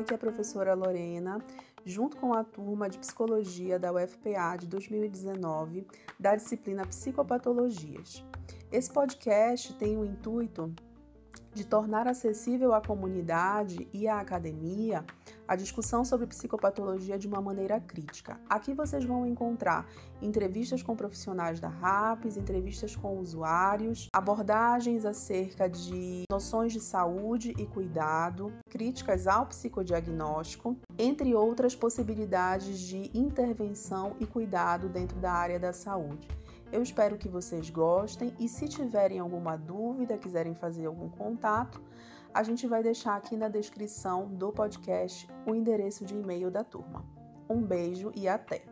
Aqui é a professora Lorena, junto com a turma de psicologia da UFPA de 2019, da disciplina Psicopatologias. Esse podcast tem o intuito de tornar acessível à comunidade e à academia a discussão sobre psicopatologia de uma maneira crítica. Aqui vocês vão encontrar entrevistas com profissionais da RAPS, entrevistas com usuários, abordagens acerca de noções de saúde e cuidado, críticas ao psicodiagnóstico, entre outras possibilidades de intervenção e cuidado dentro da área da saúde. Eu espero que vocês gostem e se tiverem alguma dúvida, quiserem fazer algum contato, a gente vai deixar aqui na descrição do podcast o endereço de e-mail da turma. Um beijo e até!